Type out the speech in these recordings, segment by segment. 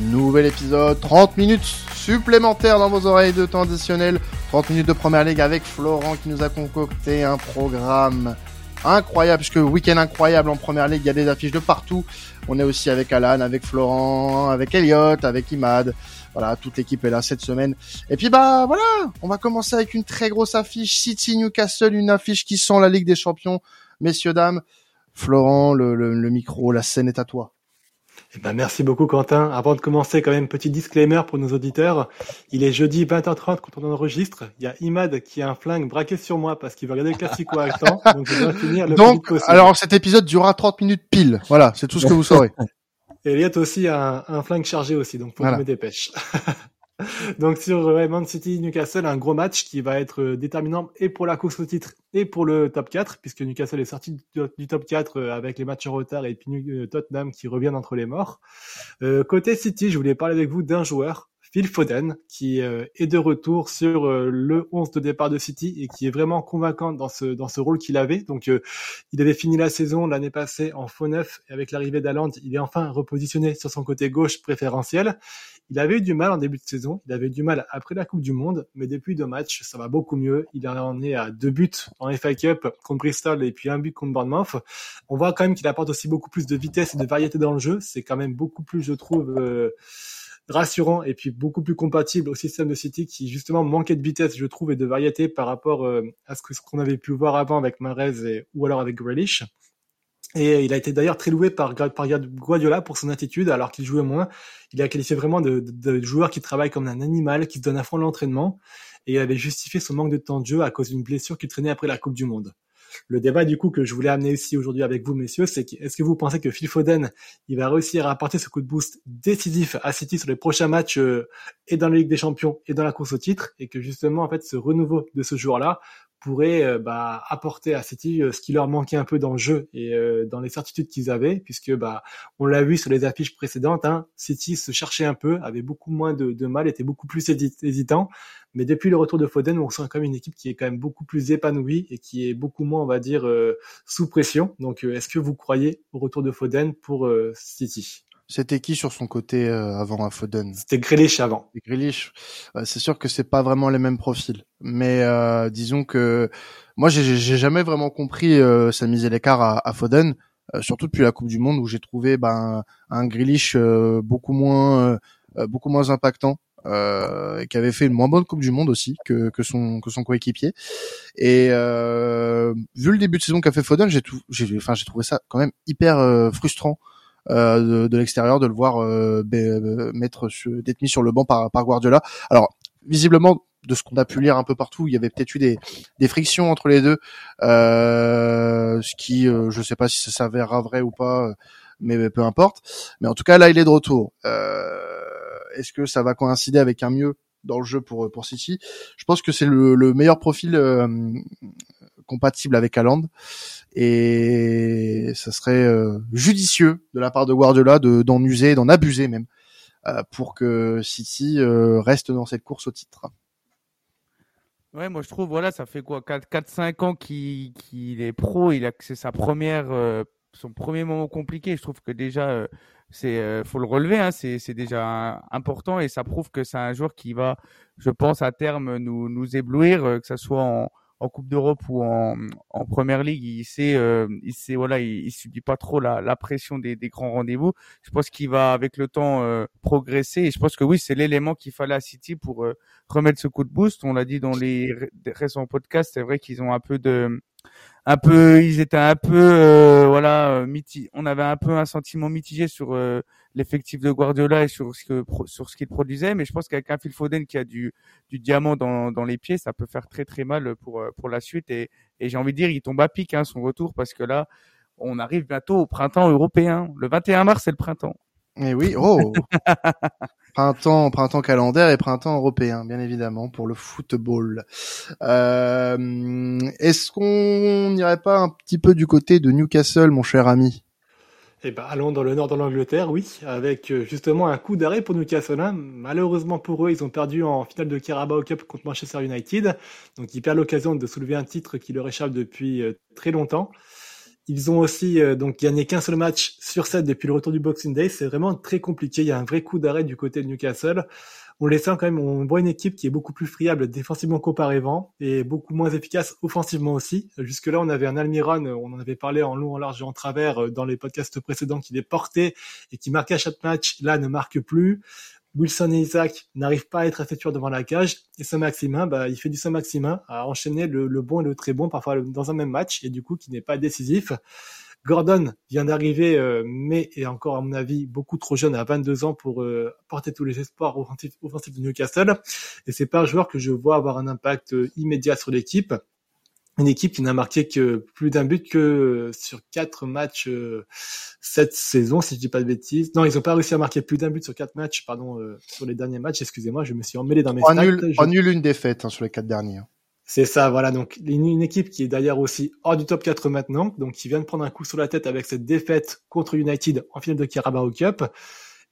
Nouvel épisode, 30 minutes supplémentaires dans vos oreilles de temps additionnel. 30 minutes de première ligue avec Florent qui nous a concocté un programme incroyable, puisque week-end incroyable en première ligue, il y a des affiches de partout. On est aussi avec Alan, avec Florent, avec Elliot, avec Imad. Voilà, toute l'équipe est là cette semaine. Et puis bah voilà, on va commencer avec une très grosse affiche City Newcastle, une affiche qui sent la Ligue des Champions. Messieurs dames, Florent, le, le micro, la scène est à toi. Eh ben, merci beaucoup Quentin. Avant de commencer, quand même, petit disclaimer pour nos auditeurs. Il est jeudi 20h30 quand on enregistre. Il y a Imad qui a un flingue braqué sur moi parce qu'il va regarder le Classico à temps. Donc, je dois finir le donc alors cet épisode durera 30 minutes pile. Voilà, c'est tout ce que vous saurez. Et Elliot aussi a un, un, flingue chargé aussi, donc faut que je me dépêche. Donc sur Man City Newcastle, un gros match qui va être euh, déterminant et pour la course au titre et pour le top 4, puisque Newcastle est sorti du top 4 euh, avec les matchs en retard et puis euh, Tottenham qui reviennent entre les morts. côté City, je voulais parler avec vous d'un joueur, Phil Foden, qui est de retour sur le 11 de départ de City et qui est vraiment convaincant dans ce dans ce rôle qu'il avait. Donc il avait fini la saison l'année passée en faux neuf et avec l'arrivée d'Aland, il est enfin repositionné sur son côté gauche préférentiel. Il avait eu du mal en début de saison, il avait eu du mal après la Coupe du Monde, mais depuis deux matchs, ça va beaucoup mieux. Il en est à deux buts en FA Cup contre Bristol et puis un but contre Bournemouth. On voit quand même qu'il apporte aussi beaucoup plus de vitesse et de variété dans le jeu. C'est quand même beaucoup plus, je trouve, euh, rassurant et puis beaucoup plus compatible au système de City qui justement manquait de vitesse, je trouve, et de variété par rapport euh, à ce qu'on avait pu voir avant avec Mahrez ou alors avec Grealish. Et il a été d'ailleurs très loué par, par Guardiola pour son attitude, alors qu'il jouait moins. Il a qualifié vraiment de, joueur qui travaille comme un animal, qui se donne à fond l'entraînement. Et il avait justifié son manque de temps de jeu à cause d'une blessure qu'il traînait après la Coupe du Monde. Le débat du coup que je voulais amener ici aujourd'hui avec vous, messieurs, c'est est-ce que vous pensez que Phil Foden, il va réussir à apporter ce coup de boost décisif à City sur les prochains matchs euh, et dans la Ligue des Champions et dans la course au titre, et que justement en fait ce renouveau de ce joueur-là pourrait euh, bah, apporter à City euh, ce qui leur manquait un peu dans le jeu et euh, dans les certitudes qu'ils avaient, puisque bah on l'a vu sur les affiches précédentes, hein, City se cherchait un peu, avait beaucoup moins de, de, mal, était beaucoup plus hésitant, mais depuis le retour de Foden, on sent quand même une équipe qui est quand même beaucoup plus épanouie et qui est beaucoup moins, on va dire, sous pression. Donc, est-ce que vous croyez au retour de Foden pour City? C'était qui sur son côté euh, avant à Foden C'était Grealish avant. Grealish, c'est sûr que c'est pas vraiment les mêmes profils, mais euh, disons que moi j'ai jamais vraiment compris euh, sa mise à l'écart à, à, Foden, euh, surtout depuis la Coupe du Monde où j'ai trouvé ben un Grealish beaucoup moins beaucoup moins impactant. Euh, qui avait fait une moins bonne Coupe du Monde aussi que, que son que son coéquipier. Et euh, vu le début de saison qu'a fait Foden, j'ai j'ai enfin j'ai trouvé ça quand même hyper frustrant euh, de, de l'extérieur, de le voir euh, euh, mettre d'être mis sur le banc par, par Guardiola. Alors visiblement de ce qu'on a pu lire un peu partout, il y avait peut-être eu des, des frictions entre les deux, euh, ce qui, euh, je sais pas si ça s'avérera vrai ou pas, mais peu importe. Mais en tout cas, là, il est de retour. Euh, Est-ce que ça va coïncider avec un mieux dans le jeu pour pour City? Je pense que c'est le, le, meilleur profil compatible avec Haaland et ça serait euh, judicieux de la part de Guardiola de d'en user, d'en abuser même euh, pour que City euh, reste dans cette course au titre. Ouais, moi je trouve voilà, ça fait quoi 4 4 5 ans qu'il est pro, il a c'est sa première son premier moment compliqué, je trouve que déjà c'est faut le relever hein, c'est déjà important et ça prouve que c'est un joueur qui va je pense à terme nous nous éblouir que ça soit en en Coupe d'Europe ou en, en Première Ligue, il sait, euh, il sait, voilà, il, il, subit pas trop la, la pression des, des grands rendez-vous. Je pense qu'il va avec le temps euh, progresser et je pense que oui, c'est l'élément qu'il fallait à City pour euh, remettre ce coup de boost. On l'a dit dans les récents podcasts, c'est vrai qu'ils ont un peu de un peu, ils étaient un peu, euh, voilà, euh, on avait un peu un sentiment mitigé sur euh, l'effectif de Guardiola et sur ce que sur ce qu'il produisait, mais je pense qu'avec un Phil Foden qui a du du diamant dans, dans les pieds, ça peut faire très très mal pour pour la suite et, et j'ai envie de dire, il tombe à pic hein, son retour parce que là, on arrive bientôt au printemps européen. Le 21 mars, c'est le printemps. Et eh oui, oh Printemps, printemps calendaire et printemps européen, bien évidemment, pour le football. Euh, Est-ce qu'on n'irait pas un petit peu du côté de Newcastle, mon cher ami? Eh ben, allons dans le nord de l'Angleterre, oui, avec euh, justement un coup d'arrêt pour Newcastle. Hein. Malheureusement pour eux, ils ont perdu en finale de Carabao Cup contre Manchester United. Donc ils perdent l'occasion de soulever un titre qui leur échappe depuis euh, très longtemps. Ils ont aussi euh, donc gagné qu'un seul match sur 7 depuis le retour du Boxing Day. C'est vraiment très compliqué. Il y a un vrai coup d'arrêt du côté de Newcastle. On les sent quand même, on voit une équipe qui est beaucoup plus friable défensivement qu'auparavant et beaucoup moins efficace offensivement aussi. Jusque-là, on avait un Almiron, on en avait parlé en long, en large et en travers euh, dans les podcasts précédents, qui les portait et qui marquait à chaque match. Là, ne marque plus. Wilson et Isaac n'arrivent pas à être assez devant la cage. Et Saint-Maximin, bah, il fait du Saint-Maximin à enchaîner le, bon et le très bon, parfois dans un même match, et du coup qui n'est pas décisif. Gordon vient d'arriver, euh, mais est encore, à mon avis, beaucoup trop jeune, à 22 ans, pour euh, porter tous les espoirs offensifs, offensifs de Newcastle. Et c'est pas un joueur que je vois avoir un impact euh, immédiat sur l'équipe une équipe qui n'a marqué que plus d'un but que sur quatre matchs euh, cette saison, si je dis pas de bêtises. Non, ils ont pas réussi à marquer plus d'un but sur quatre matchs, pardon, euh, sur les derniers matchs. Excusez-moi, je me suis emmêlé dans mes stats. Nul, nul une défaite hein, sur les quatre derniers. C'est ça, voilà. Donc une, équipe qui est d'ailleurs aussi hors du top 4 maintenant, donc qui vient de prendre un coup sur la tête avec cette défaite contre United en finale de Carabao Cup.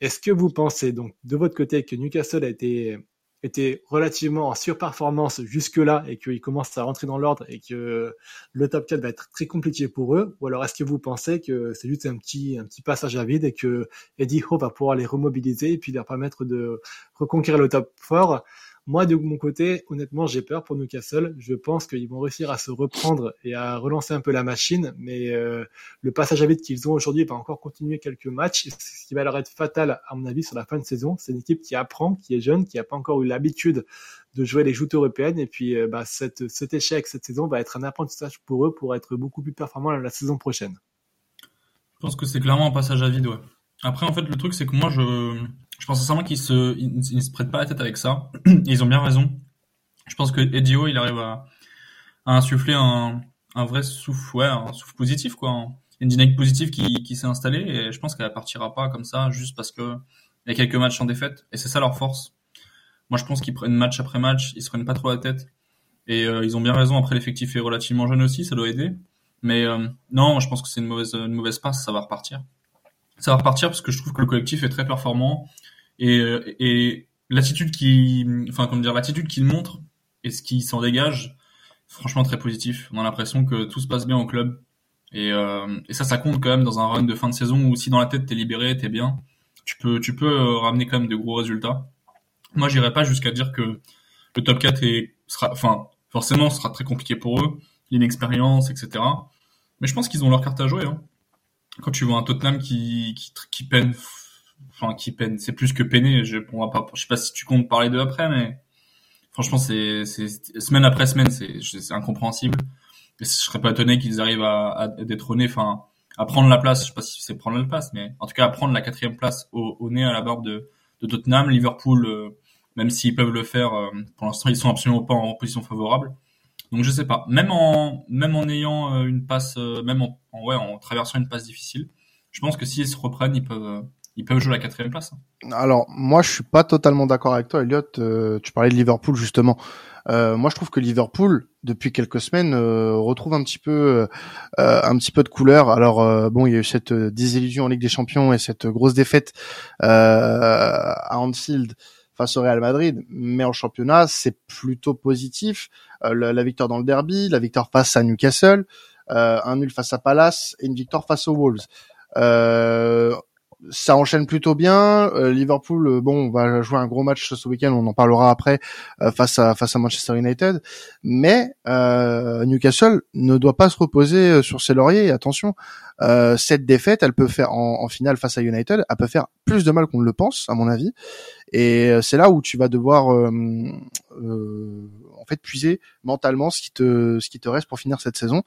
Est-ce que vous pensez donc de votre côté que Newcastle a été était relativement en surperformance jusque-là et qu'ils commencent à rentrer dans l'ordre et que le top 4 va être très compliqué pour eux? Ou alors est-ce que vous pensez que c'est juste un petit, un petit passage à vide et que Eddie Howe va pouvoir les remobiliser et puis leur permettre de reconquérir le top 4 moi, de mon côté, honnêtement, j'ai peur pour Newcastle. Je pense qu'ils vont réussir à se reprendre et à relancer un peu la machine, mais euh, le passage à vide qu'ils ont aujourd'hui va encore continuer quelques matchs, ce qui va leur être fatal, à mon avis, sur la fin de saison. C'est une équipe qui apprend, qui est jeune, qui n'a pas encore eu l'habitude de jouer les joutes européennes, et puis euh, bah, cet échec cette saison va être un apprentissage pour eux pour être beaucoup plus performants la saison prochaine. Je pense que c'est clairement un passage à vide, ouais. Après, en fait, le truc, c'est que moi, je, je pense sincèrement qu'ils se, ils, se prêtent pas la tête avec ça. ils ont bien raison. Je pense que Edio, il arrive à, à insuffler un, un vrai souffle, ouais, un souffle positif, quoi. Une dynamique positive qui, qui s'est installée et je pense qu'elle partira pas comme ça juste parce que il y a quelques matchs en défaite et c'est ça leur force. Moi, je pense qu'ils prennent match après match, ils se prennent pas trop la tête et euh, ils ont bien raison. Après, l'effectif est relativement jeune aussi, ça doit aider. Mais euh, non, je pense que c'est une mauvaise, une mauvaise passe, ça va repartir. Ça va repartir parce que je trouve que le collectif est très performant et, euh, et l'attitude qui, enfin comment dire, l'attitude qu'il montre et ce qui s'en dégage, franchement très positif. On a l'impression que tout se passe bien au club. Et, euh, et, ça, ça compte quand même dans un run de fin de saison où si dans la tête t'es libéré, t'es bien, tu peux, tu peux euh, ramener quand même de gros résultats. Moi, j'irai pas jusqu'à dire que le top 4 est, sera, enfin, forcément, sera très compliqué pour eux, l'inexpérience, etc. Mais je pense qu'ils ont leur carte à jouer. Hein. Quand tu vois un Tottenham qui, qui, qui peine enfin qui peine, c'est plus que peiner. Je, on va pas, je sais pas si tu comptes parler d'eux après, mais franchement, c'est, semaine après semaine, c'est, incompréhensible. Et je serais pas étonné qu'ils arrivent à, à détrôner, enfin, à prendre la place. Je sais pas si c'est prendre la place, mais en tout cas à prendre la quatrième place au, au nez à la barbe de, de Tottenham, Liverpool. Euh, même s'ils peuvent le faire, euh, pour l'instant ils sont absolument pas en position favorable. Donc je sais pas. Même en même en ayant euh, une passe, même en, en, ouais en traversant une passe difficile, je pense que s'ils se reprennent, ils peuvent ils peuvent jouer la quatrième place. Alors moi je suis pas totalement d'accord avec toi, Elliot. Euh, tu parlais de Liverpool justement. Euh, moi je trouve que Liverpool depuis quelques semaines euh, retrouve un petit peu un petit peu de couleur. Alors bon il y a eu cette désillusion en Ligue des Champions et cette grosse défaite à Anfield face au Real Madrid, mais en championnat c'est plutôt positif. La, la, victoire dans le derby, la victoire face à Newcastle, un nul face à Palace et une victoire face aux Wolves. Euh, ça enchaîne plutôt bien. Euh, Liverpool, euh, bon, on va jouer un gros match ce week-end, on en parlera après euh, face à face à Manchester United. Mais Newcastle ne doit pas se reposer sur ses lauriers. attention, cette défaite, elle peut faire en, en, finale face à United, elle peut faire plus de mal qu'on ne le pense, à mon avis. Et c'est là où tu vas devoir en fait puiser mentalement ce qui te ce qui te reste pour finir cette saison,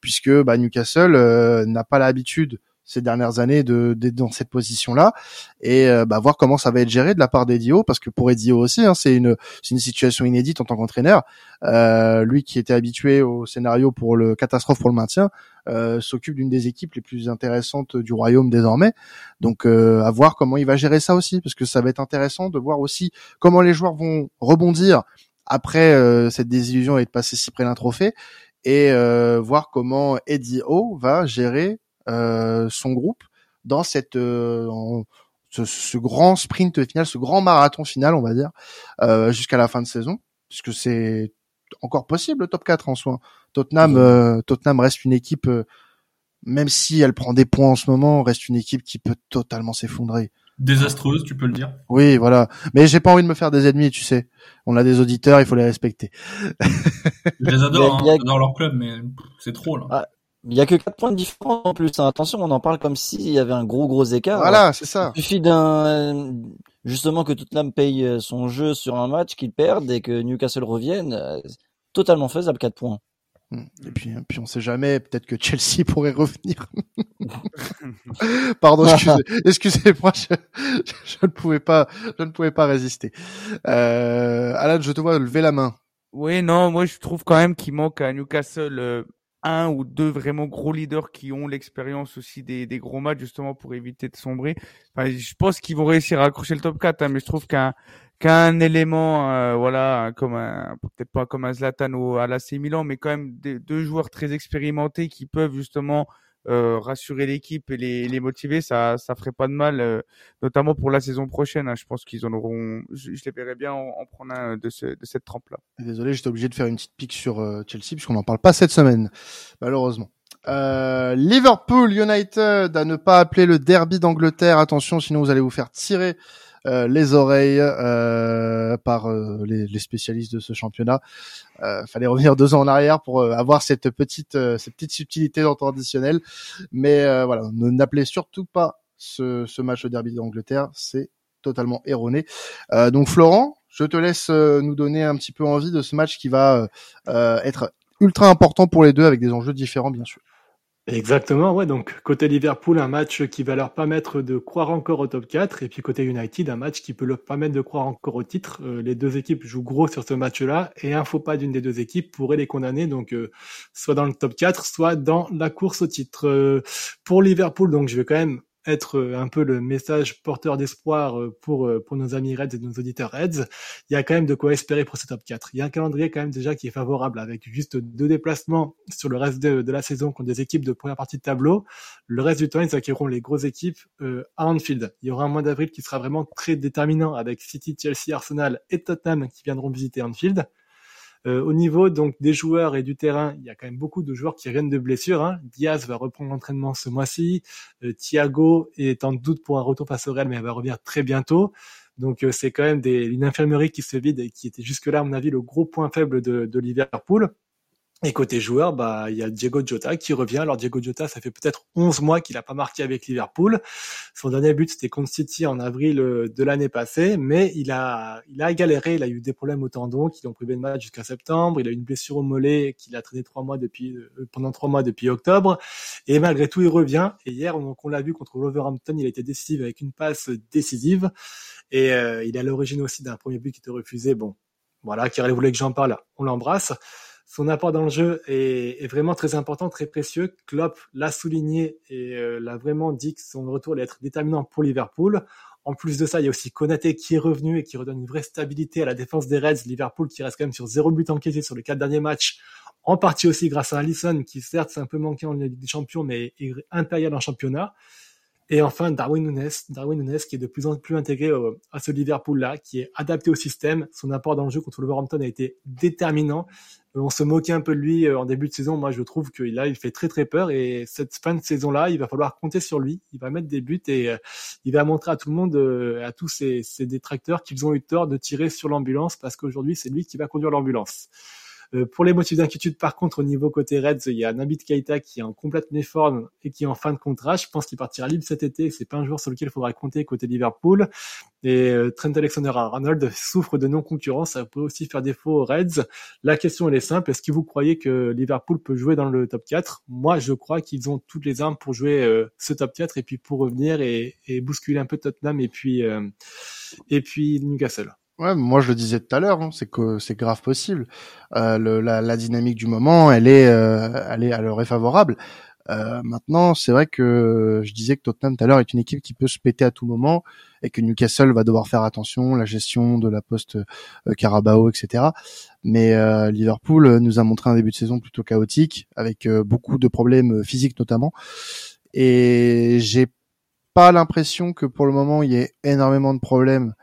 puisque bah, Newcastle n'a pas l'habitude ces dernières années de d'être dans cette position-là et euh, bah, voir comment ça va être géré de la part d'Edio parce que pour Edio aussi hein, c'est une c'est une situation inédite en tant qu'entraîneur. Euh, lui qui était habitué au scénario pour le catastrophe pour le maintien euh, s'occupe d'une des équipes les plus intéressantes du royaume désormais. Donc euh, à voir comment il va gérer ça aussi parce que ça va être intéressant de voir aussi comment les joueurs vont rebondir après euh, cette désillusion et de passer si près d'un trophée et voir comment Eddie O va gérer son groupe dans cette euh, ce, grand sprint final, ce grand marathon final, on va dire, euh, jusqu'à la fin de saison, puisque c'est encore possible le top 4 en soi. Tottenham, Tottenham reste une équipe même si elle prend des points en ce moment, reste une équipe qui peut totalement s'effondrer. Désastreuse, tu peux le dire. Oui, voilà. Mais j'ai pas envie de me faire des ennemis, tu sais. On a des auditeurs, il faut les respecter. Je les adore, hein, j'adore leur club, mais c'est trop là. Ah, il y a que 4 points de différence en plus. Hein. Attention, on en parle comme s'il y avait un gros gros écart. Voilà, c'est ça. Il suffit d'un justement que Tottenham paye euh, son jeu sur un match, qu'il perde et que Newcastle revienne. Euh, totalement faisable 4 points. Hmm. Et puis, puis on sait jamais, peut-être que Chelsea pourrait revenir. Pardon, excusez, excusez-moi, je, je, ne pouvais pas, je ne pouvais pas résister. Euh, Alan, je te vois lever la main. Oui, non, moi je trouve quand même qu'il manque à Newcastle euh, un ou deux vraiment gros leaders qui ont l'expérience aussi des, des, gros matchs justement pour éviter de sombrer. Enfin, je pense qu'ils vont réussir à accrocher le top 4, hein, mais je trouve qu'un qu'un élément, euh, voilà, comme un, peut-être pas comme un Zlatan ou à l'AC Milan, mais quand même des, deux joueurs très expérimentés qui peuvent justement euh, rassurer l'équipe et les, les, motiver, ça, ça ferait pas de mal, euh, notamment pour la saison prochaine. Hein. je pense qu'ils en auront, je, les verrais bien en, prendre un de, ce, de cette trempe-là. Désolé, j'étais obligé de faire une petite pique sur Chelsea puisqu'on n'en parle pas cette semaine, malheureusement. Liverpool United à ne pas appeler le derby d'Angleterre. Attention, sinon vous allez vous faire tirer euh, les oreilles euh, par euh, les, spécialistes de ce championnat. fallait revenir deux ans en arrière pour avoir cette petite cette petite subtilité dans traditionnel. Mais voilà, ne n'appelez surtout pas ce, ce match au derby d'Angleterre, c'est totalement erroné. donc Florent, je te laisse nous donner un petit peu envie de ce match qui va être ultra important pour les deux avec des enjeux différents bien sûr. Exactement, ouais. Donc, côté Liverpool, un match qui va leur permettre de croire encore au top 4. Et puis, côté United, un match qui peut leur permettre de croire encore au titre. Euh, les deux équipes jouent gros sur ce match-là. Et un faux pas d'une des deux équipes pourrait les condamner. Donc, euh, soit dans le top 4, soit dans la course au titre. Euh, pour Liverpool, donc, je vais quand même être euh, un peu le message porteur d'espoir euh, pour euh, pour nos amis Reds et nos auditeurs Reds, il y a quand même de quoi espérer pour ce top 4. Il y a un calendrier quand même déjà qui est favorable avec juste deux déplacements sur le reste de, de la saison contre des équipes de première partie de tableau. Le reste du temps, ils acquerront les grosses équipes à Anfield. Il y aura un mois d'avril qui sera vraiment très déterminant avec City, Chelsea, Arsenal et Tottenham qui viendront visiter Anfield. Euh, au niveau donc des joueurs et du terrain, il y a quand même beaucoup de joueurs qui reviennent de blessures. Hein. Diaz va reprendre l'entraînement ce mois-ci. Euh, Thiago est en doute pour un retour face au mais elle va revenir très bientôt. Donc euh, c'est quand même des, une infirmerie qui se vide et qui était jusque-là, à mon avis, le gros point faible de, de Liverpool. Et côté joueur, bah il y a Diego Jota qui revient. Alors Diego Jota, ça fait peut-être 11 mois qu'il n'a pas marqué avec Liverpool. Son dernier but c'était contre City en avril euh, de l'année passée, mais il a il a galéré. Il a eu des problèmes au tendon qui l'ont privé de match jusqu'à septembre. Il a eu une blessure au mollet qu'il a traîné trois mois depuis euh, pendant trois mois depuis octobre. Et malgré tout, il revient. Et hier, on, on l'a vu contre Wolverhampton, il a été décisif avec une passe décisive. Et euh, il est à l'origine aussi d'un premier but qui était refusé. Bon, voilà, qui voulait que j'en parle. On l'embrasse son apport dans le jeu est, est, vraiment très important, très précieux. Klopp l'a souligné et euh, l'a vraiment dit que son retour allait être déterminant pour Liverpool. En plus de ça, il y a aussi Konaté qui est revenu et qui redonne une vraie stabilité à la défense des Reds. Liverpool qui reste quand même sur zéro but encaissé sur les quatre derniers matchs, en partie aussi grâce à Alisson qui certes s'est un peu manqué en Ligue des Champions, mais est impérial en championnat. Et enfin, Darwin Nunes, Darwin Nunes qui est de plus en plus intégré à ce Liverpool-là, qui est adapté au système. Son apport dans le jeu contre le Wolverhampton a été déterminant. Euh, on se moquait un peu de lui euh, en début de saison. Moi, je trouve qu'il a, il fait très très peur. Et cette fin de saison-là, il va falloir compter sur lui. Il va mettre des buts et euh, il va montrer à tout le monde, à tous ses, ses détracteurs, qu'ils ont eu tort de tirer sur l'ambulance parce qu'aujourd'hui, c'est lui qui va conduire l'ambulance. Euh, pour les motifs d'inquiétude, par contre, au niveau côté Reds, il y a Nabil Keita qui est en complète méforme et qui est en fin de contrat. Je pense qu'il partira libre cet été. C'est pas un joueur sur lequel il faudra compter côté Liverpool. Et euh, Trent Alexander-Arnold souffre de non-concurrence. Ça peut aussi faire défaut aux Reds. La question, elle est simple. Est-ce que vous croyez que Liverpool peut jouer dans le top 4 Moi, je crois qu'ils ont toutes les armes pour jouer euh, ce top 4 et puis pour revenir et, et bousculer un peu Tottenham et puis, et puis Newcastle. Ouais, moi je le disais tout à l'heure, hein, c'est que c'est grave possible. Euh, le, la, la, dynamique du moment, elle est, euh, elle est, elle leur favorable. Euh, maintenant, c'est vrai que je disais que Tottenham tout à l'heure est une équipe qui peut se péter à tout moment et que Newcastle va devoir faire attention, la gestion de la poste euh, Carabao, etc. Mais euh, Liverpool nous a montré un début de saison plutôt chaotique, avec beaucoup de problèmes physiques notamment. Et j'ai pas l'impression que pour le moment il y ait énormément de problèmes euh,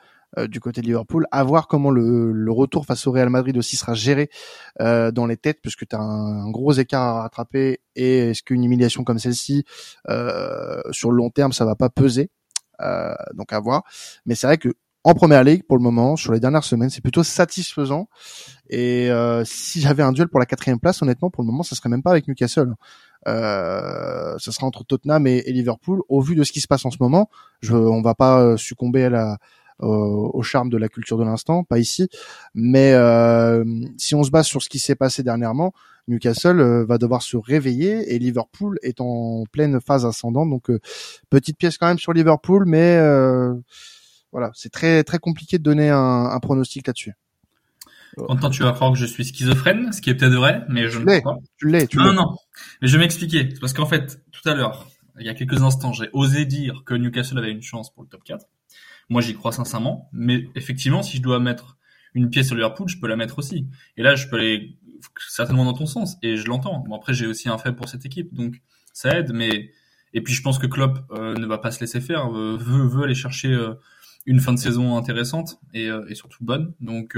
du côté de Liverpool. À voir comment le, le, retour face au Real Madrid aussi sera géré euh, dans les têtes, puisque tu as un, gros écart à rattraper. Et est-ce qu'une humiliation comme celle-ci, euh, sur le long terme, ça va pas peser? Donc à voir. Mais c'est vrai que en première ligue pour le moment sur les dernières semaines c'est plutôt satisfaisant et si j'avais un duel pour la quatrième place honnêtement pour le moment ça serait même pas avec Newcastle euh, ce sera entre Tottenham et, Liverpool au vu de ce qui se passe en ce moment je on va pas succomber à la au, charme de la culture de l'instant, pas ici. Mais euh, si on se base sur ce qui s'est passé dernièrement, Newcastle euh, va devoir se réveiller et Liverpool est en pleine phase ascendante. Donc euh, petite pièce quand même sur Liverpool, mais voilà, c'est très très compliqué de donner un, un pronostic là-dessus. Quentin, tu vas croire que je suis schizophrène, ce qui est peut-être vrai, mais je ne l'ai, pas. Tu l'es, tu l'es. Non, non. Mais je vais m'expliquer. Parce qu'en fait, tout à l'heure, il y a quelques instants, j'ai osé dire que Newcastle avait une chance pour le top 4. Moi, j'y crois sincèrement. Mais effectivement, si je dois mettre une pièce sur Liverpool, je peux la mettre aussi. Et là, je peux aller certainement dans ton sens. Et je l'entends. Bon, après, j'ai aussi un fait pour cette équipe. Donc, ça aide. Mais, et puis, je pense que Klopp euh, ne va pas se laisser faire, veut, veut aller chercher euh, une fin de saison intéressante et, euh, et surtout bonne. Donc,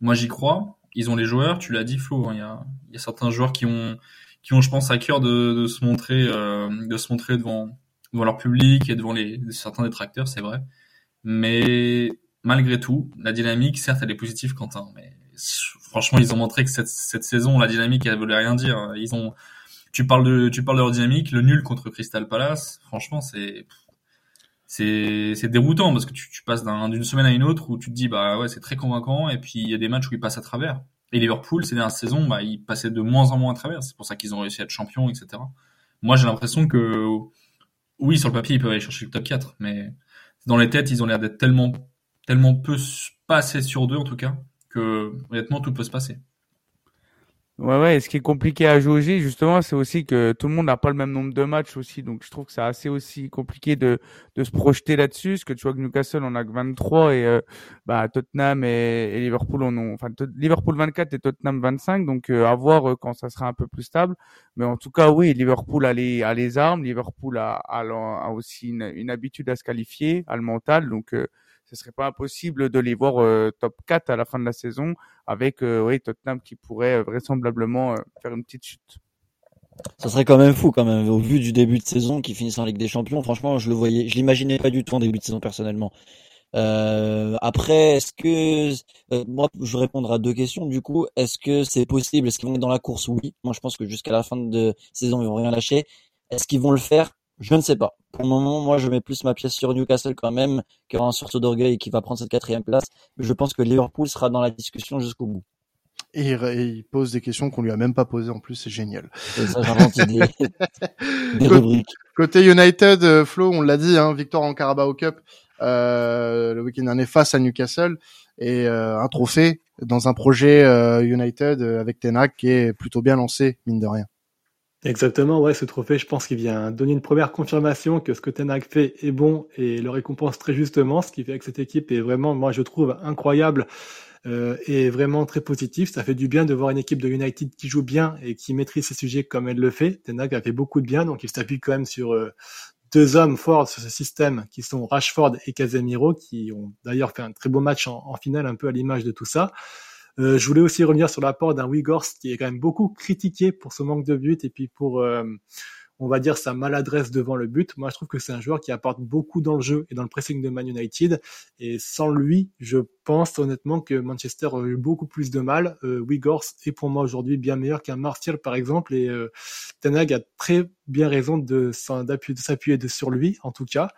moi, j'y crois. Ils ont les joueurs. Tu l'as dit, Flo. Hein, il y, a, y a certains joueurs qui ont, qui ont, je pense, à cœur de, de se montrer, de se montrer devant, devant leur public et devant les, certains détracteurs, c'est vrai. Mais malgré tout, la dynamique, certes, elle est positive, Quentin. Mais franchement, ils ont montré que cette, cette saison, la dynamique, elle voulait rien dire. Ils ont, tu parles de, tu parles de leur dynamique, le nul contre Crystal Palace. Franchement, c'est, c'est, c'est déroutant parce que tu, tu passes d'une semaine à une autre où tu te dis, bah ouais, c'est très convaincant. Et puis, il y a des matchs où ils passent à travers. Et Liverpool, ces dernières saisons, bah, ils passaient de moins en moins à travers. C'est pour ça qu'ils ont réussi à être champions, etc. Moi, j'ai l'impression que, oui, sur le papier, ils peuvent aller chercher le top 4, mais dans les têtes, ils ont l'air d'être tellement, tellement peu, pas assez sur deux en tout cas, que honnêtement tout peut se passer. Ouais, ouais. Et ce qui est compliqué à jauger, justement, c'est aussi que tout le monde n'a pas le même nombre de matchs aussi. Donc, je trouve que c'est assez aussi compliqué de, de se projeter là-dessus. Parce que tu vois que Newcastle, on a que 23 et, euh, bah, Tottenham et, Liverpool, on ont, enfin, Liverpool 24 et Tottenham 25. Donc, euh, à voir euh, quand ça sera un peu plus stable. Mais en tout cas, oui, Liverpool a les, a les armes. Liverpool a, a, aussi une, une, habitude à se qualifier, a le mental. Donc, ce serait pas impossible de les voir euh, top 4 à la fin de la saison avec euh, oui, Tottenham qui pourrait euh, vraisemblablement faire une petite chute. Ça serait quand même fou quand même au vu du début de saison qui finissent en Ligue des Champions. Franchement, je le voyais, je l'imaginais pas du tout en début de saison personnellement. Euh, après, est-ce que moi, je vais répondre à deux questions. Du coup, est-ce que c'est possible? Est-ce qu'ils vont être dans la course? Oui. Moi, je pense que jusqu'à la fin de saison, ils vont rien lâcher. Est-ce qu'ils vont le faire? Je ne sais pas. Pour le moment, moi, je mets plus ma pièce sur Newcastle quand même, qui aura un sursaut d'orgueil et qui va prendre cette quatrième place. Je pense que Liverpool sera dans la discussion jusqu'au bout. Et il, pose des questions qu'on lui a même pas posées en plus, c'est génial. ça, des, des rubriques. Côté United, euh, Flo, on l'a dit, hein, victoire en Carabao Cup euh, le week-end dernier face à Newcastle et euh, un trophée dans un projet euh, United avec Tenac qui est plutôt bien lancé, mine de rien. Exactement, ouais, ce trophée, je pense qu'il vient donner une première confirmation que ce que Ten fait est bon et le récompense très justement, ce qui fait que cette équipe est vraiment, moi je trouve, incroyable euh, et vraiment très positif. Ça fait du bien de voir une équipe de United qui joue bien et qui maîtrise ses sujets comme elle le fait. Ten a fait beaucoup de bien, donc il s'appuie quand même sur euh, deux hommes forts sur ce système qui sont Rashford et Casemiro, qui ont d'ailleurs fait un très beau match en finale, un peu à l'image de tout ça. Euh, je voulais aussi revenir sur l'apport d'un Wigors qui est quand même beaucoup critiqué pour ce manque de but et puis pour, euh, on va dire, sa maladresse devant le but. Moi, je trouve que c'est un joueur qui apporte beaucoup dans le jeu et dans le pressing de Man United. Et sans lui, je pense honnêtement que Manchester aurait eu beaucoup plus de mal. Euh, Wigors est pour moi aujourd'hui bien meilleur qu'un Martial, par exemple. Et euh, Tenag a très bien raison de s'appuyer sur lui, en tout cas.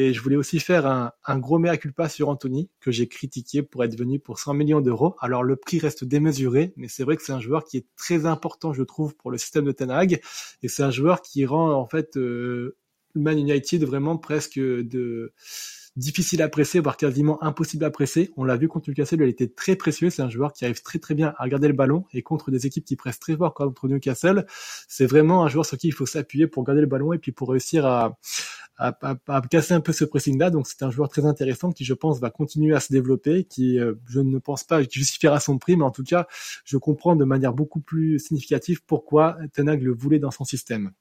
Et je voulais aussi faire un, un gros mea culpa sur Anthony, que j'ai critiqué pour être venu pour 100 millions d'euros. Alors le prix reste démesuré, mais c'est vrai que c'est un joueur qui est très important, je trouve, pour le système de Ten Hag. Et c'est un joueur qui rend en fait euh, Man United vraiment presque de difficile à presser, voire quasiment impossible à presser. On l'a vu contre Newcastle, il était très précieux. C'est un joueur qui arrive très très bien à garder le ballon et contre des équipes qui pressent très fort contre Newcastle, c'est vraiment un joueur sur qui il faut s'appuyer pour garder le ballon et puis pour réussir à, à, à, casser un peu ce pressing-là. Donc c'est un joueur très intéressant qui, je pense, va continuer à se développer, qui, euh, je ne pense pas, qui justifiera son prix, mais en tout cas, je comprends de manière beaucoup plus significative pourquoi Tenag le voulait dans son système.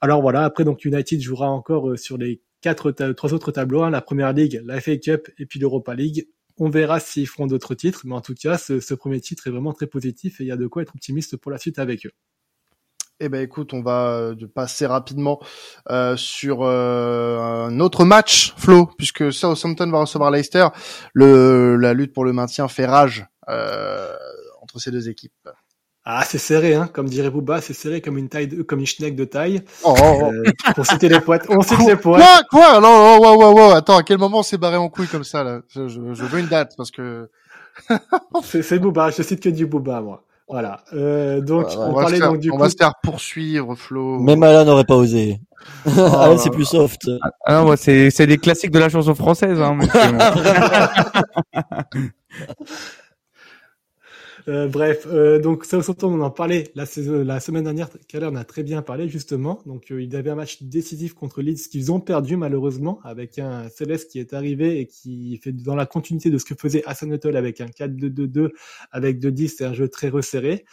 Alors voilà, après donc United jouera encore euh, sur les quatre, trois autres tableaux, hein, la Première Ligue, la FA Cup et puis l'Europa League. On verra s'ils feront d'autres titres, mais en tout cas, ce, ce, premier titre est vraiment très positif et il y a de quoi être optimiste pour la suite avec eux. Eh ben écoute, on va euh, passer rapidement euh, sur euh, un autre match, Flo, puisque Southampton va recevoir Leicester. Le, la lutte pour le maintien fait rage euh, entre ces deux équipes. Ah, c'est serré, hein. Comme dirait Bouba, c'est serré comme une taille, de, comme une schneck de taille. Oh, oh, oh. Euh, pour citer les poètes. On cite les poètes. Quoi, quoi Non, non, wow, wow, Attends, à quel moment on s'est barré en couille comme ça là je, je, je, veux une date parce que. c'est Bouba. Je cite que du Bouba, moi. Voilà. Euh, donc, on, on parlait faire, donc du on coup... va se faire poursuivre, Flo. Même Alain n'aurait pas osé. Oh, Alain, c'est plus soft. Ah moi, c'est, c'est des classiques de la chanson française, hein, Euh, bref, euh, donc Southampton, on en parlait la, saison, la semaine dernière. Keller en a très bien parlé justement. Donc euh, il avait un match décisif contre Leeds qu'ils ont perdu malheureusement avec un Céleste qui est arrivé et qui fait dans la continuité de ce que faisait Hassan Nuttall avec un 4-2-2-2 avec 2-10 c'est un jeu très resserré.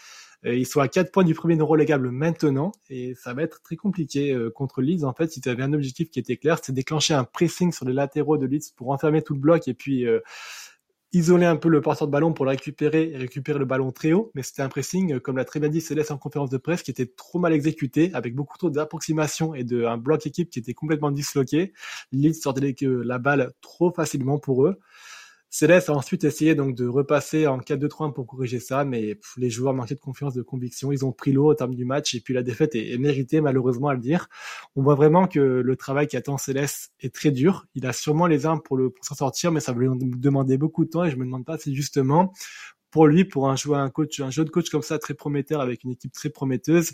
Euh, ils sont à 4 points du premier non relégable maintenant et ça va être très compliqué euh, contre Leeds. En fait, ils avaient un objectif qui était clair, c'est déclencher un pressing sur les latéraux de Leeds pour enfermer tout le bloc et puis euh, isoler un peu le porteur de ballon pour le récupérer et récupérer le ballon très haut, mais c'était un pressing, comme l'a très bien dit Céleste en conférence de presse, qui était trop mal exécuté, avec beaucoup trop d'approximation et de un bloc équipe qui était complètement disloqué. Leeds sortait la balle trop facilement pour eux. Céleste a ensuite essayé donc de repasser en 4-2-3 pour corriger ça, mais les joueurs manquaient de confiance, de conviction. Ils ont pris l'eau au terme du match et puis la défaite est, est, méritée malheureusement à le dire. On voit vraiment que le travail qui attend Céleste est très dur. Il a sûrement les armes pour le pour s'en sortir, mais ça va lui demander beaucoup de temps et je me demande pas si justement pour lui, pour un joueur, un coach, un jeu de coach comme ça très prometteur avec une équipe très prometteuse.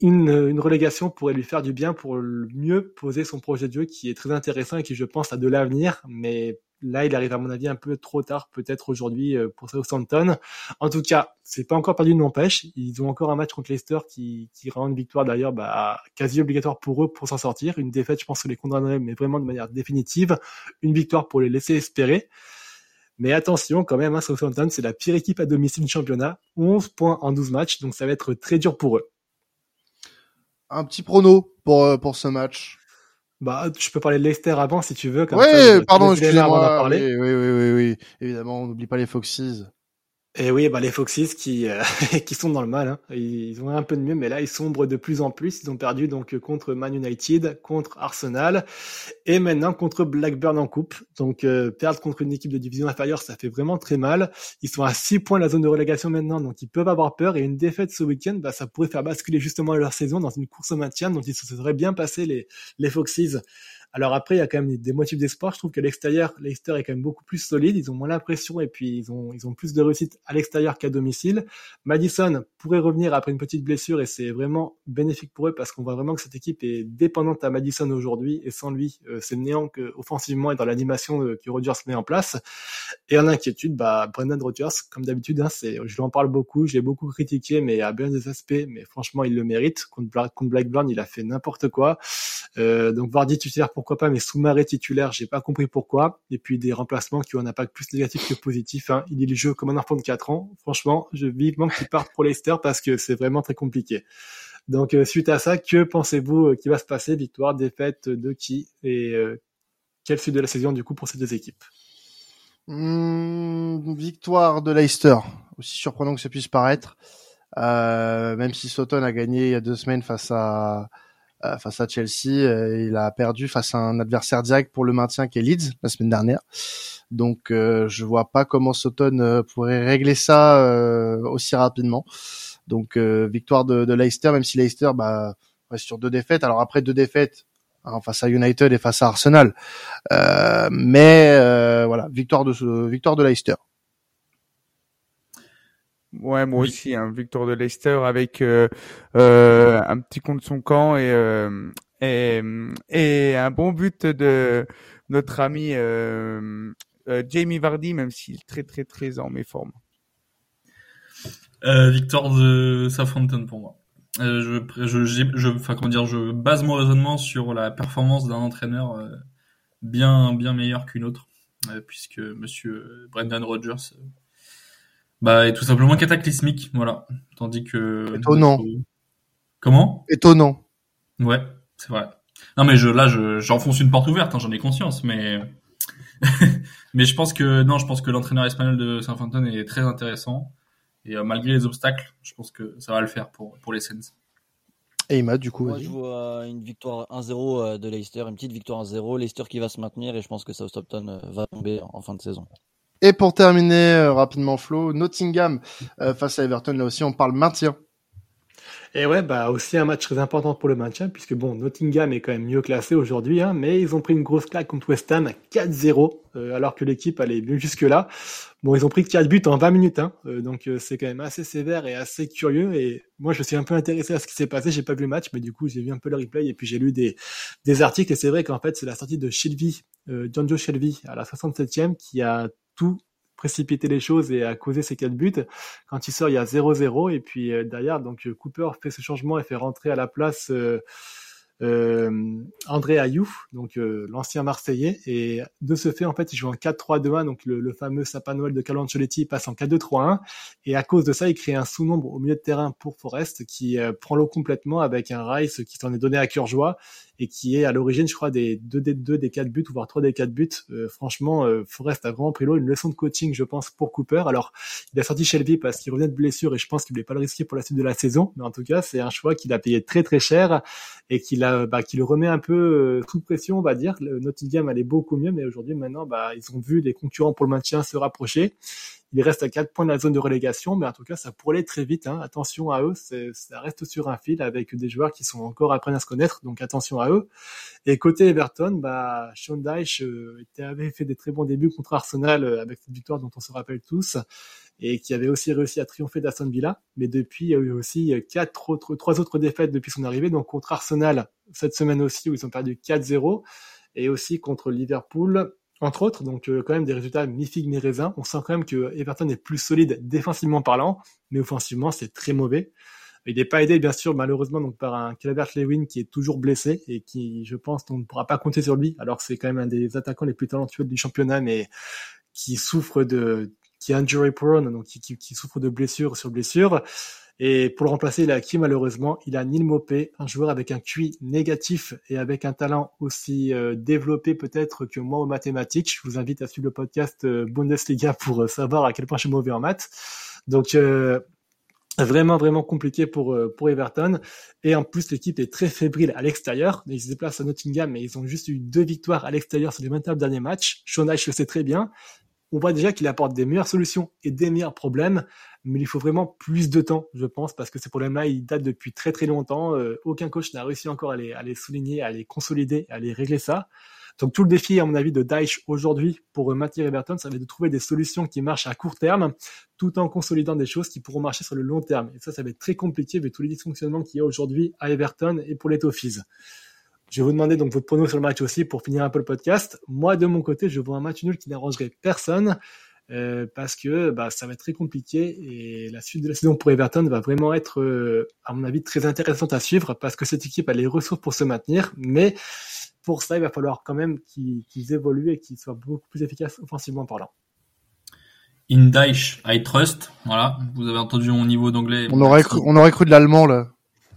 Une, une, relégation pourrait lui faire du bien pour mieux poser son projet de jeu qui est très intéressant et qui je pense a de l'avenir, mais Là, il arrive à mon avis un peu trop tard, peut-être aujourd'hui euh, pour Southampton. En tout cas, c'est pas encore perdu, n'empêche. Ils ont encore un match contre Leicester qui, qui rend une victoire d'ailleurs bah, quasi obligatoire pour eux pour s'en sortir. Une défaite, je pense que les condamnerait, mais vraiment de manière définitive. Une victoire pour les laisser espérer. Mais attention quand même, hein, Southampton, c'est la pire équipe à domicile du championnat. 11 points en 12 matchs, donc ça va être très dur pour eux. Un petit prono pour, euh, pour ce match. Bah, je peux parler de Leicester avant si tu veux. Comme oui, ça, pardon, excusez-moi. Oui, oui, oui, oui, oui, évidemment, on n'oublie pas les Foxes. Et oui, bah les Foxes qui euh, qui sont dans le mal, hein. ils ont un peu de mieux, mais là ils sombrent de plus en plus. Ils ont perdu donc contre Man United, contre Arsenal, et maintenant contre Blackburn en coupe. Donc euh, perdre contre une équipe de division inférieure, ça fait vraiment très mal. Ils sont à 6 points de la zone de relégation maintenant, donc ils peuvent avoir peur. Et une défaite ce week-end, bah, ça pourrait faire basculer justement leur saison dans une course au maintien, dont ils se seraient bien passés les les Foxes. Alors après, il y a quand même des motifs d'espoir. Je trouve que l'extérieur, Leicester est quand même beaucoup plus solide. Ils ont moins la pression et puis ils ont, ils ont plus de réussite à l'extérieur qu'à domicile. Madison pourrait revenir après une petite blessure et c'est vraiment bénéfique pour eux parce qu'on voit vraiment que cette équipe est dépendante à Madison aujourd'hui et sans lui, euh, c'est néant que offensivement et dans l'animation euh, que Rodgers met en place. Et en inquiétude, bah, Brendan Rodgers, comme d'habitude, hein, c'est, je lui en parle beaucoup, j'ai beaucoup critiqué, mais à bien des aspects, mais franchement, il le mérite. Contre, Blackburn, il a fait n'importe quoi. Euh, donc Vardy titulaire pourquoi pas, mais Soumaré titulaire, j'ai pas compris pourquoi. Et puis des remplacements qui ont un impact plus négatif que positif. Hein. Il est le jeu comme un enfant de 4 ans. Franchement, je vivement qu'il parte pour Leicester parce que c'est vraiment très compliqué. Donc euh, suite à ça, que pensez-vous euh, qui va se passer? Victoire, défaite de qui? Et euh, quelle suite de la saison du coup pour ces deux équipes? Mmh, Victoire de Leicester, aussi surprenant que ça puisse paraître. Euh, même si Soton a gagné il y a deux semaines face à face à Chelsea. Euh, il a perdu face à un adversaire direct pour le maintien qui est Leeds la semaine dernière. Donc euh, je vois pas comment Sutton pourrait régler ça aussi rapidement. Donc victoire de, Leicester, même si Leicester bah, reste sur deux défaites. Alors après deux défaites, hein, face à United et face à Arsenal. Euh, mais euh, voilà, victoire de victoire de Leicester. Ouais, moi oui. aussi, hein, victoire de Leicester avec euh, euh, un petit compte son camp et, euh, et, et un bon but de notre ami Jamie Vardy, même s'il est très très très en méforme. victoire de Southampton pour moi. je, je, je, enfin comment dire, je base mon raisonnement sur la performance d'un entraîneur bien bien meilleur qu'une autre, puisque Monsieur Brendan Rodgers bah, et tout simplement cataclysmique, voilà. Tandis que. Étonnant. Comment? Étonnant. Ouais, c'est vrai. Non mais je, là, j'enfonce une porte ouverte, hein, j'en ai conscience, mais mais je pense que non, je pense que l'entraîneur espagnol de Southampton est très intéressant et euh, malgré les obstacles, je pense que ça va le faire pour pour les Sens. Et Imad, du coup, Moi, je vois une victoire 1-0 de Leicester, une petite victoire 1-0, Leicester qui va se maintenir et je pense que Southampton va tomber en fin de saison. Et pour terminer euh, rapidement Flo, Nottingham euh, face à Everton, là aussi on parle maintien. Et ouais, bah aussi un match très important pour le maintien, puisque bon, Nottingham est quand même mieux classé aujourd'hui, hein, mais ils ont pris une grosse claque contre West Ham 4-0, euh, alors que l'équipe allait mieux jusque-là. Bon, ils ont pris 4 buts en 20 minutes, hein, donc c'est quand même assez sévère et assez curieux. Et moi, je suis un peu intéressé à ce qui s'est passé. J'ai pas vu le match, mais du coup, j'ai vu un peu le replay et puis j'ai lu des, des articles. Et c'est vrai qu'en fait, c'est la sortie de Shelby, euh, John Joe Shelby, à la 67e, qui a tout précipiter les choses et a causé ces quatre buts. Quand il sort, il y a 0-0 et puis euh, derrière, donc euh, Cooper fait ce changement et fait rentrer à la place euh, André Ayou, donc l'ancien Marseillais. Et de ce fait, en fait, il joue en 4-3-2-1, donc le, le, fameux sapin Noël de Carlo Ancelotti passe en 4-2-3-1. Et à cause de ça, il crée un sous-nombre au milieu de terrain pour Forest qui euh, prend l'eau complètement avec un Rice qui s'en est donné à cœur joie et qui est à l'origine, je crois, des deux des deux des quatre buts, voire trois des quatre buts. Euh, franchement, euh, Forest a vraiment pris l'eau, une leçon de coaching, je pense, pour Cooper. Alors, il a sorti Shelby parce qu'il revenait de blessure et je pense qu'il voulait pas le risquer pour la suite de la saison. Mais en tout cas, c'est un choix qu'il a payé très très cher et qu'il a, bah, qui le remet un peu euh, sous pression, on va dire. Le Nottingham allait beaucoup mieux, mais aujourd'hui, maintenant, bah, ils ont vu les concurrents pour le maintien se rapprocher. Il reste à 4 points de la zone de relégation, mais en tout cas, ça pourrait aller très vite. Hein. Attention à eux, ça reste sur un fil avec des joueurs qui sont encore à à se connaître, donc attention à eux. Et côté Everton, bah, Sean Dyche euh, avait fait des très bons débuts contre Arsenal euh, avec cette victoire dont on se rappelle tous et qui avait aussi réussi à triompher d'Aston Villa. Mais depuis, il y a eu aussi quatre autres, trois autres défaites depuis son arrivée. Donc contre Arsenal cette semaine aussi où ils ont perdu 4-0 et aussi contre Liverpool entre autres. Donc euh, quand même des résultats mi-figue mi-raisin. On sent quand même que Everton est plus solide défensivement parlant, mais offensivement c'est très mauvais. Il n'est pas aidé bien sûr malheureusement donc par un Calvert-Lewin qui est toujours blessé et qui je pense on ne pourra pas compter sur lui alors que c'est quand même un des attaquants les plus talentueux du championnat mais qui souffre de qui est injury prone donc qui, qui, qui souffre de blessure sur blessure et pour le remplacer, il a qui malheureusement Il a Neil Mopé, un joueur avec un QI négatif et avec un talent aussi euh, développé peut-être que moi aux mathématiques. Je vous invite à suivre le podcast euh, Bundesliga pour euh, savoir à quel point je suis mauvais en maths. Donc vraiment vraiment compliqué pour pour Everton et en plus l'équipe est très fébrile à l'extérieur ils se déplacent à Nottingham mais ils ont juste eu deux victoires à l'extérieur sur les 29 derniers matchs Sean le sait très bien on voit déjà qu'il apporte des meilleures solutions et des meilleurs problèmes, mais il faut vraiment plus de temps, je pense, parce que ces problèmes-là, ils datent depuis très très longtemps. Euh, aucun coach n'a réussi encore à les, à les souligner, à les consolider, à les régler ça. Donc tout le défi, à mon avis, de Daesh aujourd'hui pour maintenir Everton, ça va être de trouver des solutions qui marchent à court terme, tout en consolidant des choses qui pourront marcher sur le long terme. Et ça, ça va être très compliqué vu tous les dysfonctionnements qu'il y a aujourd'hui à Everton et pour les Toffees. Je vais vous demander donc votre prono sur le match aussi pour finir un peu le podcast. Moi, de mon côté, je vois un match nul qui n'arrangerait personne euh, parce que bah, ça va être très compliqué et la suite de la saison pour Everton va vraiment être, euh, à mon avis, très intéressante à suivre parce que cette équipe a les ressources pour se maintenir, mais pour ça, il va falloir quand même qu'ils évoluent et qu'ils soient beaucoup plus efficaces offensivement parlant. In Daesh, I trust. Voilà, vous avez entendu mon niveau d'anglais. On aurait cru, on aurait cru de l'allemand là.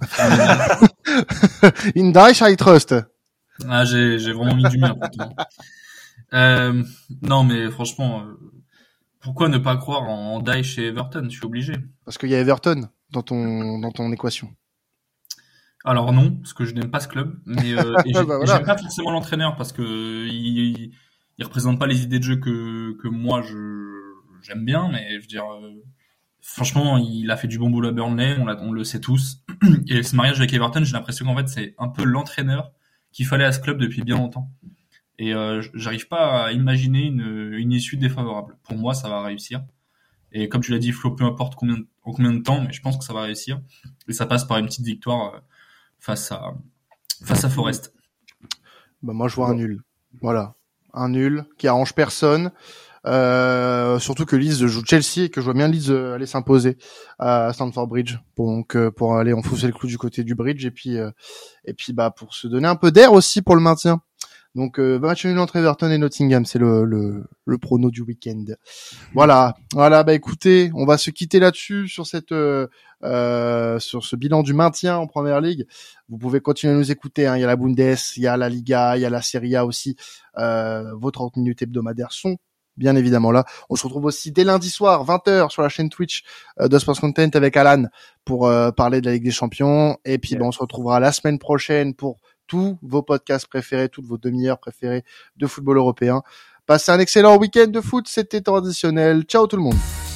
In Daesh, I trust? Ah, j'ai, j'ai vraiment mis du mien. euh, non, mais franchement, euh, pourquoi ne pas croire en Daesh et Everton? Je suis obligé. Parce qu'il y a Everton dans ton dans ton équation. Alors non, parce que je n'aime pas ce club, mais euh, et bah voilà. j'aime pas forcément l'entraîneur parce que il, il représente pas les idées de jeu que que moi je j'aime bien, mais je veux dire. Franchement, il a fait du bon boulot à Burnley, on, on le sait tous. Et ce mariage avec Everton, j'ai l'impression qu'en fait, c'est un peu l'entraîneur qu'il fallait à ce club depuis bien longtemps. Et euh, j'arrive pas à imaginer une, une, issue défavorable. Pour moi, ça va réussir. Et comme tu l'as dit, Flo, peu importe combien, en combien de temps, mais je pense que ça va réussir. Et ça passe par une petite victoire euh, face à face à Forest. Bah moi, je vois un nul. Voilà, un nul qui arrange personne. Euh, surtout que Leeds joue Chelsea et que je vois bien Leeds euh, aller s'imposer à Stamford Bridge pour donc euh, pour aller enfoncer le clou du côté du bridge et puis et puis bah pour se donner un peu d'air aussi pour le maintien. Donc euh, match nul entre Everton et Nottingham, c'est le, le, le prono du week-end. Voilà, voilà. Bah écoutez, on va se quitter là-dessus sur cette euh, euh, sur ce bilan du maintien en Première Ligue. Vous pouvez continuer à nous écouter. Hein. Il y a la Bundes, il y a la Liga, il y a la Serie A aussi. Euh, vos 30 minutes hebdomadaires sont bien évidemment là. On se retrouve aussi dès lundi soir, 20h sur la chaîne Twitch euh, de Sports Content avec Alan pour euh, parler de la Ligue des Champions. Et puis ben, on se retrouvera la semaine prochaine pour tous vos podcasts préférés, toutes vos demi-heures préférées de football européen. Passez un excellent week-end de foot, c'était traditionnel. Ciao tout le monde.